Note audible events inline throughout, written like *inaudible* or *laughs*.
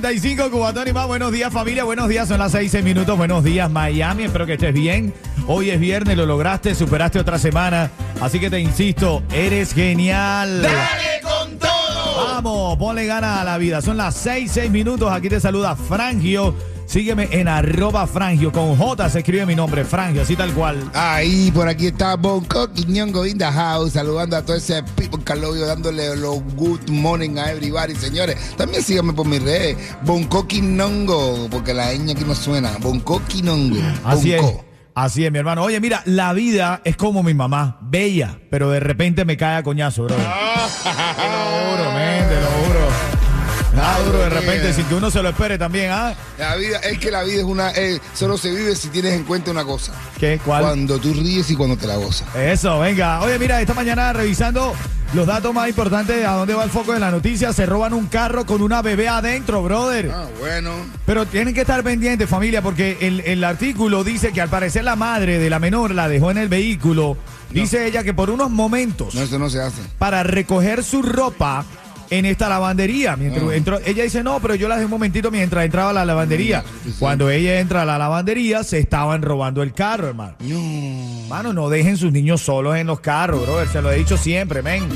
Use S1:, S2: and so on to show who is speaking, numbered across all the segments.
S1: 95, Cubatón y más. Buenos días, familia. Buenos días, son las 6 seis minutos. Buenos días, Miami. Espero que estés bien. Hoy es viernes, lo lograste, superaste otra semana. Así que te insisto, eres genial.
S2: ¡Dale con todo!
S1: Vamos, ponle gana a la vida. Son las 6, 6 minutos. Aquí te saluda Frangio. Sígueme en arroba Frangio. Con J se escribe mi nombre, Frangio, así tal cual.
S2: Ahí, por aquí está Bangkok y Ñongo in the house, saludando a todo ese people calobio, dándole los good morning a everybody, señores. También síganme por mis redes, Bangkok y Ñongo, porque la ñ aquí no suena, Bangkok y Ñongo.
S1: Así es.
S2: Bonco.
S1: Así es, mi hermano. Oye, mira, la vida es como mi mamá, bella, pero de repente me cae a coñazo, bro. *laughs* Te lo juro, men, repente, sin que uno se lo espere también, ¿ah?
S2: La vida, es que la vida es una, eh, solo se vive si tienes en cuenta una cosa.
S1: ¿Qué? ¿Cuál?
S2: Cuando tú ríes y cuando te la gozas.
S1: Eso, venga. Oye, mira, esta mañana revisando los datos más importantes de a dónde va el foco de la noticia, se roban un carro con una bebé adentro, brother.
S2: Ah, bueno.
S1: Pero tienen que estar pendientes, familia, porque el, el artículo dice que al parecer la madre de la menor la dejó en el vehículo. Dice ella que por unos momentos,
S2: No, eso no se hace.
S1: para recoger su ropa en esta lavandería. Mientras
S2: Ah.
S1: entró- ella dice, no, pero yo la dejé un momentito mientras entraba a la lavandería.
S2: Sí.
S1: Cuando ella entra a la lavandería, se estaban robando el carro, hermano. Mano, no dejen sus niños solos en los carros, brother. Se lo he dicho siempre, men.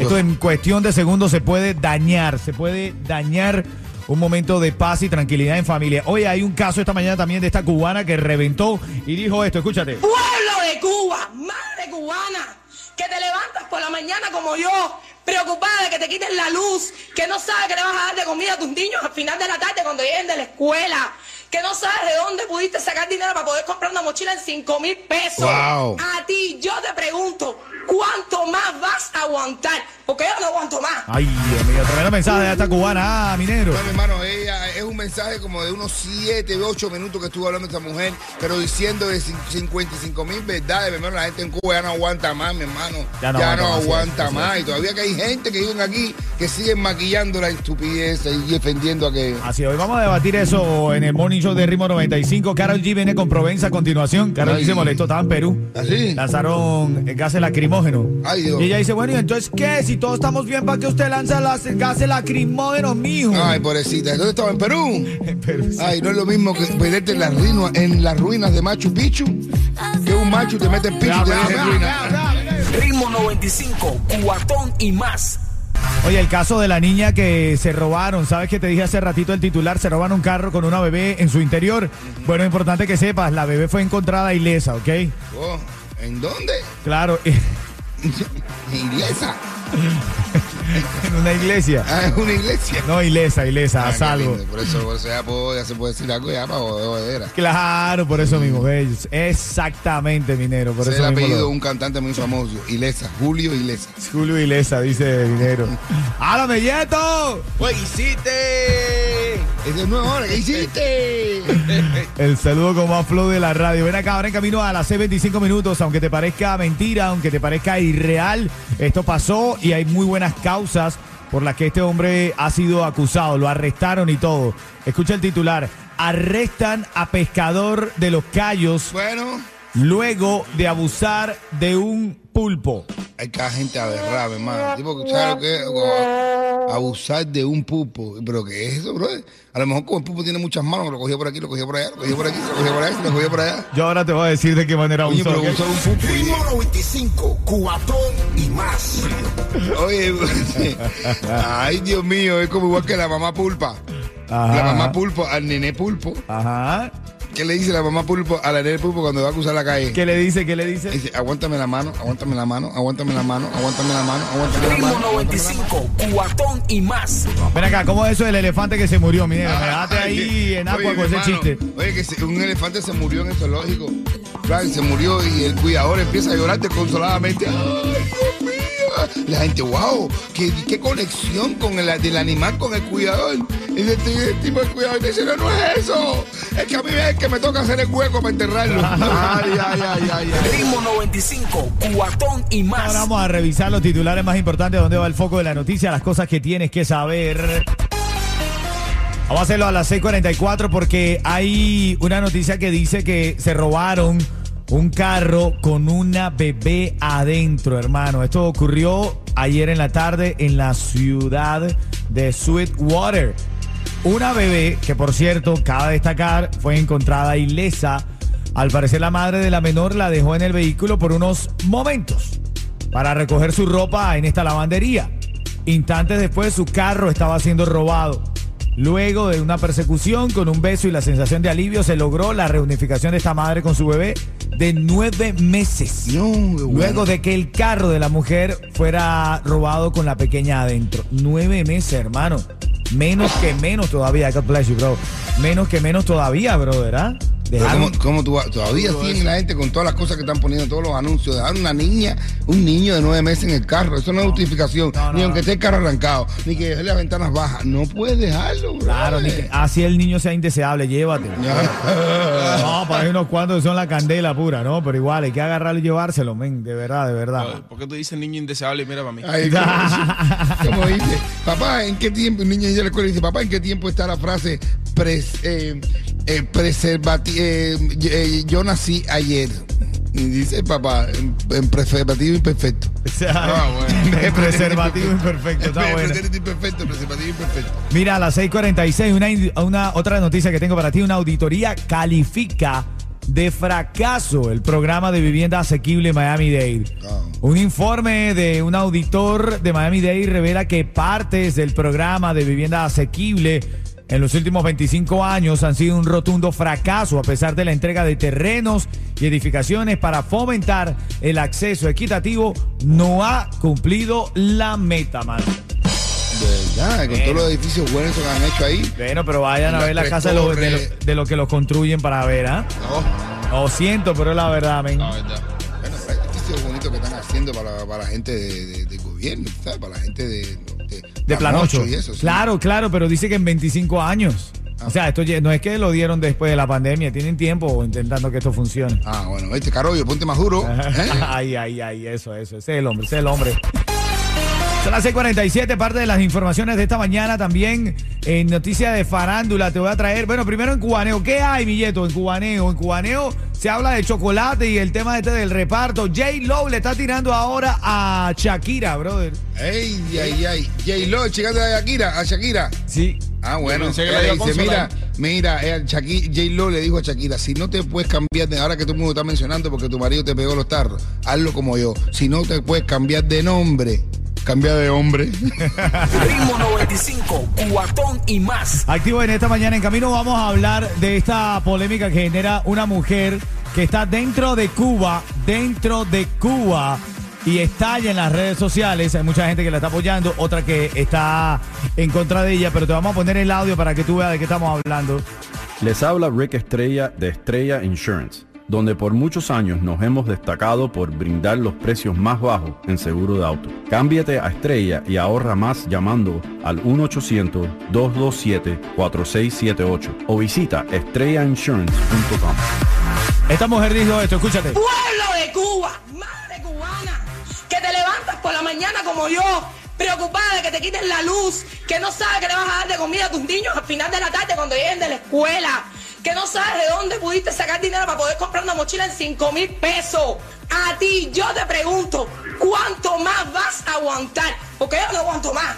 S1: Esto en cuestión de segundos se puede dañar, se puede dañar un momento de paz y tranquilidad en familia. Oye, hay un caso esta mañana también de esta cubana que reventó y dijo esto, escúchate.
S3: pueblo de Cuba, madre cubana, que te levantas por la mañana como yo, preocupada de que te quiten la luz, que no sabes que le vas a dar de comida a tus niños al final de la tarde cuando lleguen de la escuela, que no sabes de dónde pudiste sacar dinero para poder comprar una mochila en 5 mil pesos.
S2: Wow.
S3: A ti, yo te pregunto, ¿cuánto más vas a aguantar? Porque yo no aguanto más.
S1: Ay, Dios mío, tremendo mensaje de esta cubana, ah, minero.
S2: Bueno, hermano, ella es un mensaje como de unos 7, 8 minutos que estuvo hablando esta mujer, pero diciendo de cin- 55 mil verdades, mi hermano, la gente en Cuba ya no aguanta más, mi hermano.
S1: Ya no aguanta más, así es,
S2: aguanta
S1: así
S2: más. Y todavía que hay gente que viven aquí que siguen maquillando la estupidez y defendiendo a que...
S1: Así, hoy vamos a debatir eso en el Morning Show de Ritmo 95. Carol G viene con Provenza a continuación. Carol G se molestó, estaba en Perú.
S2: ¿Así?
S1: Lanzaron gases lacrimógenos.
S2: Ay, Dios.
S1: Y ella dice, bueno, ¿y entonces qué? Si todos estamos bien, ¿para qué usted lanza las gases lacrimógenos, mijo?
S2: Ay, pobrecita. ¿Dónde estaba? ¿En Perú? *laughs*
S1: En Perú, sí.
S2: Ay, no es lo mismo que perderte en las, ruinas, en las ruinas de Machu Picchu que un macho te mete en Picchu y te deja en ruina.
S4: Ritmo 95, cuatón y más.
S1: Oye, el caso de la niña que se robaron, ¿sabes que te dije hace ratito el titular? Se roban un carro con una bebé en su interior. Bueno, es importante que sepas, la bebé fue encontrada ilesa, ¿ok?
S2: Oh, ¿En dónde?
S1: Claro, *laughs* *laughs*
S2: iglesia.
S1: en una iglesia.
S2: Ah, es una iglesia.
S1: No, ilesa, ilesa,
S2: Ah,
S1: a salvo.
S2: lindo. Por eso, por eso ya, puedo- ya se puede decir algo ya para jodera.
S1: Claro, por eso mismo, ¿ves? Exactamente, minero, por
S2: es
S1: eso
S2: el
S1: mismo.
S2: apellido de un cantante muy famoso, Ilesa, Julio Ilesa.
S1: Julio Ilesa, dice minero. *laughs* ¡Háblame, Yeto!
S2: ¡Pues hiciste! Es nuevo ahora, ¿qué hiciste? *laughs*
S1: El saludo con más flow de la radio. Ven acá, ahora en camino a las 6.25 minutos. Aunque te parezca mentira, aunque te parezca irreal, esto pasó y hay muy buenas causas por las que este hombre ha sido acusado. Lo arrestaron y todo. Escucha el titular. Arrestan a pescador de los Cayos
S2: bueno,
S1: luego de abusar de un pulpo.
S2: hay cada gente aberrada, hermano. Tipo, ¿sabes lo que es? Como Abusar de un pupo. ¿Pero qué es eso, bro? A lo mejor como el pupo tiene muchas manos, lo cogió por aquí, lo cogió por allá, lo cogió por aquí, lo cogió por allá, lo cogió por allá.
S1: Yo ahora te voy a decir de qué manera
S2: Oye,
S1: abusó.
S2: pero abusó de un pupo.
S4: Ritmo 95, cuatón y más.
S2: Oye, *laughs* ay, Dios mío, es como igual que la mamá pulpa.
S1: Ajá,
S2: La mamá pulpo al nené pulpo.
S1: Ajá.
S2: ¿Qué le dice la mamá pulpo a la nene pulpo cuando va a cruzar la calle?
S1: ¿Qué le dice? ¿Qué le dice?
S2: Dice, aguántame la mano, aguántame la mano, aguántame la mano, aguántame la mano, aguántame la mano. aguántame la mano.
S4: 95, cuatón y más.
S1: Ven acá, ¿cómo es eso del elefante que se murió? Mira, me dejaste ahí en agua con ese chiste.
S2: Oye, que se- un elefante se murió en el zoológico. Claro, se murió y el cuidador empieza a llorar desconsoladamente. ¡Ay, Dios mío! La gente, wow, qué, qué conexión con el del animal con el cuidador. Y de este tipo de cuidador dice, no, no es eso. Es que a mí es que me toca hacer el hueco para enterrarlo. *laughs* Ay, ay, ay, ay, ay.
S4: Ritmo 95, cuatón y más.
S1: Ahora vamos a revisar los titulares más importantes, dónde va el foco de la noticia, las cosas que tienes que saber. Vamos a hacerlo a las 6:44 porque hay una noticia que dice que se robaron un carro con una bebé adentro, hermano. Esto ocurrió ayer en la tarde en la ciudad de Sweetwater. Una bebé que, por cierto, cabe destacar, fue encontrada ilesa. Al parecer la madre de la menor la dejó en el vehículo por unos momentos para recoger su ropa en esta lavandería. Instantes después su carro estaba siendo robado. Luego de una persecución con un beso y la sensación de alivio se logró la reunificación de esta madre con su bebé de nueve meses.
S2: No, qué bueno.
S1: Luego de que el carro de la mujer fuera robado con la pequeña adentro. Nueve meses, hermano. Menos que menos todavía. God bless you, bro. Menos que menos todavía, bro, ¿verdad?
S2: ¿Cómo, cómo tú vas- todavía siguen la gente con todas las cosas que están poniendo, todos los anuncios, dejar una niña, un niño de nueve meses en el carro, eso no es justificación,
S1: No, no,
S2: ni
S1: no.
S2: aunque esté el carro arrancado, ni que deje las ventanas bajas, no puedes dejarlo, bro.
S1: Claro, ni que- así el niño sea indeseable, llévatelo. *laughs* No, para hay unos cuantos que son la candela pura, ¿no? Pero igual, hay que agarrarlo y llevárselo, men, de verdad, de verdad.
S5: ¿Por qué tú dices niño indeseable y mira para mí?
S2: Ay, como dice, papá, ¿en qué tiempo? Un niño llega a la escuela y dice, papá, ¿en qué tiempo está la frase pres, eh, eh, preservati- eh, eh, yo nací ayer? Y dice, papá, en, en preservativo imperfecto.
S1: O *laughs* sea,
S5: Ah, bueno. *laughs*
S1: de preservativo imperfecto, está bueno.
S2: Preservativo imperfecto, preservativo imperfecto.
S1: Mira, a las 6:46, una, una otra noticia que tengo para ti, una auditoría califica de fracaso el programa de vivienda asequible Miami-Dade.
S2: Ah.
S1: Un informe de un auditor de Miami-Dade revela que partes del programa de vivienda asequible en los últimos 25 años han sido un rotundo fracaso a pesar de la entrega de terrenos y edificaciones para fomentar el acceso equitativo, no ha cumplido la meta, man.
S2: De verdad, con todos los edificios buenos que han hecho ahí.
S1: Bueno, pero vayan a ver la casa de los de de que los construyen para ver, ¿ah?
S5: No,
S1: Lo siento, pero es la verdad, men.
S5: la verdad.
S2: Bueno, hay edificios bonitos que están haciendo para, para la gente de, de- gobierno, ¿sabes? Para la gente de, de,
S1: plan 8.
S2: y eso. sí.
S1: Claro, claro, pero dice que en 25 años. O sea, esto no es que lo dieron después de la pandemia, tienen tiempo intentando que esto funcione.
S2: Ah, bueno, este carollo, ponte más duro. *laughs* ¿eh?
S1: ay, ay, ay, eso, eso, ese es el hombre, ese es el hombre. Son las 6:47, parte de las informaciones de esta mañana también en noticias de farándula te voy a traer. Bueno, primero en Cubaneo, ¿qué hay, Milleto? En Cubaneo, en Cubaneo se habla de chocolate y el tema este del reparto. J. Lowe le está tirando ahora a Shakira, brother.
S2: Ey, ay, ay. J-Lo, checando a Shakira, a Shakira.
S1: Sí.
S2: Ah, bueno.
S5: que a
S2: dice, mira, mira, eh, Shaki- J-Lo le dijo a Shakira, si no te puedes cambiar de, ahora que todo el mundo está mencionando porque tu marido te pegó los tarros, hazlo como yo. Si no te puedes cambiar de nombre, cambia de hombre.
S4: Ritmo 95, cuatón y más.
S1: Activo en esta mañana en camino vamos a hablar de esta polémica que genera una mujer que está dentro de Cuba, dentro de Cuba y estalla en las redes sociales. Hay mucha gente que la está apoyando, otra que está en contra de ella, pero te vamos a poner el audio para que tú veas de qué estamos hablando.
S6: Les habla Rick Estrella de Estrella Insurance, donde por muchos años nos hemos destacado por brindar los precios más bajos en seguro de auto. Cámbiate a Estrella y ahorra más llamando al 1-800-227-4678 o visita estrellainsurance.com.
S1: Esta mujer dijo esto, escúchate.
S3: Pueblo de Cuba, madre cubana, que te levantas por la mañana como yo, preocupada de que te quiten la luz, que no sabes que le vas a dar de comida a tus niños al final de la tarde cuando lleguen de la escuela, que no sabes de dónde pudiste sacar dinero para poder comprar una mochila en 5 mil pesos. A ti yo te pregunto, ¿cuánto más vas a aguantar? Porque yo no aguanto más.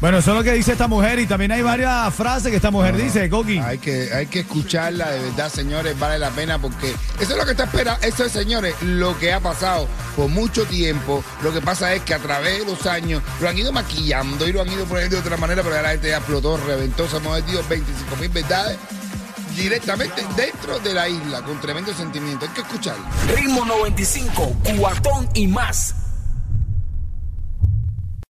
S1: Bueno, eso es lo que dice esta mujer y también hay varias frases que esta mujer dice, Coqui.
S2: Hay que, hay que escucharla, de verdad, señores, vale la pena porque eso es lo que está espera, eso es, señores, lo que ha pasado por mucho tiempo. Lo que pasa es que a través de los años lo han ido maquillando y lo han ido poniendo de otra manera, pero ya la gente ya explotó, reventó, se hemos metido 25 mil verdades directamente dentro de la isla, con tremendo sentimiento. Hay que escucharlo.
S4: Ritmo 95, cuatón y más.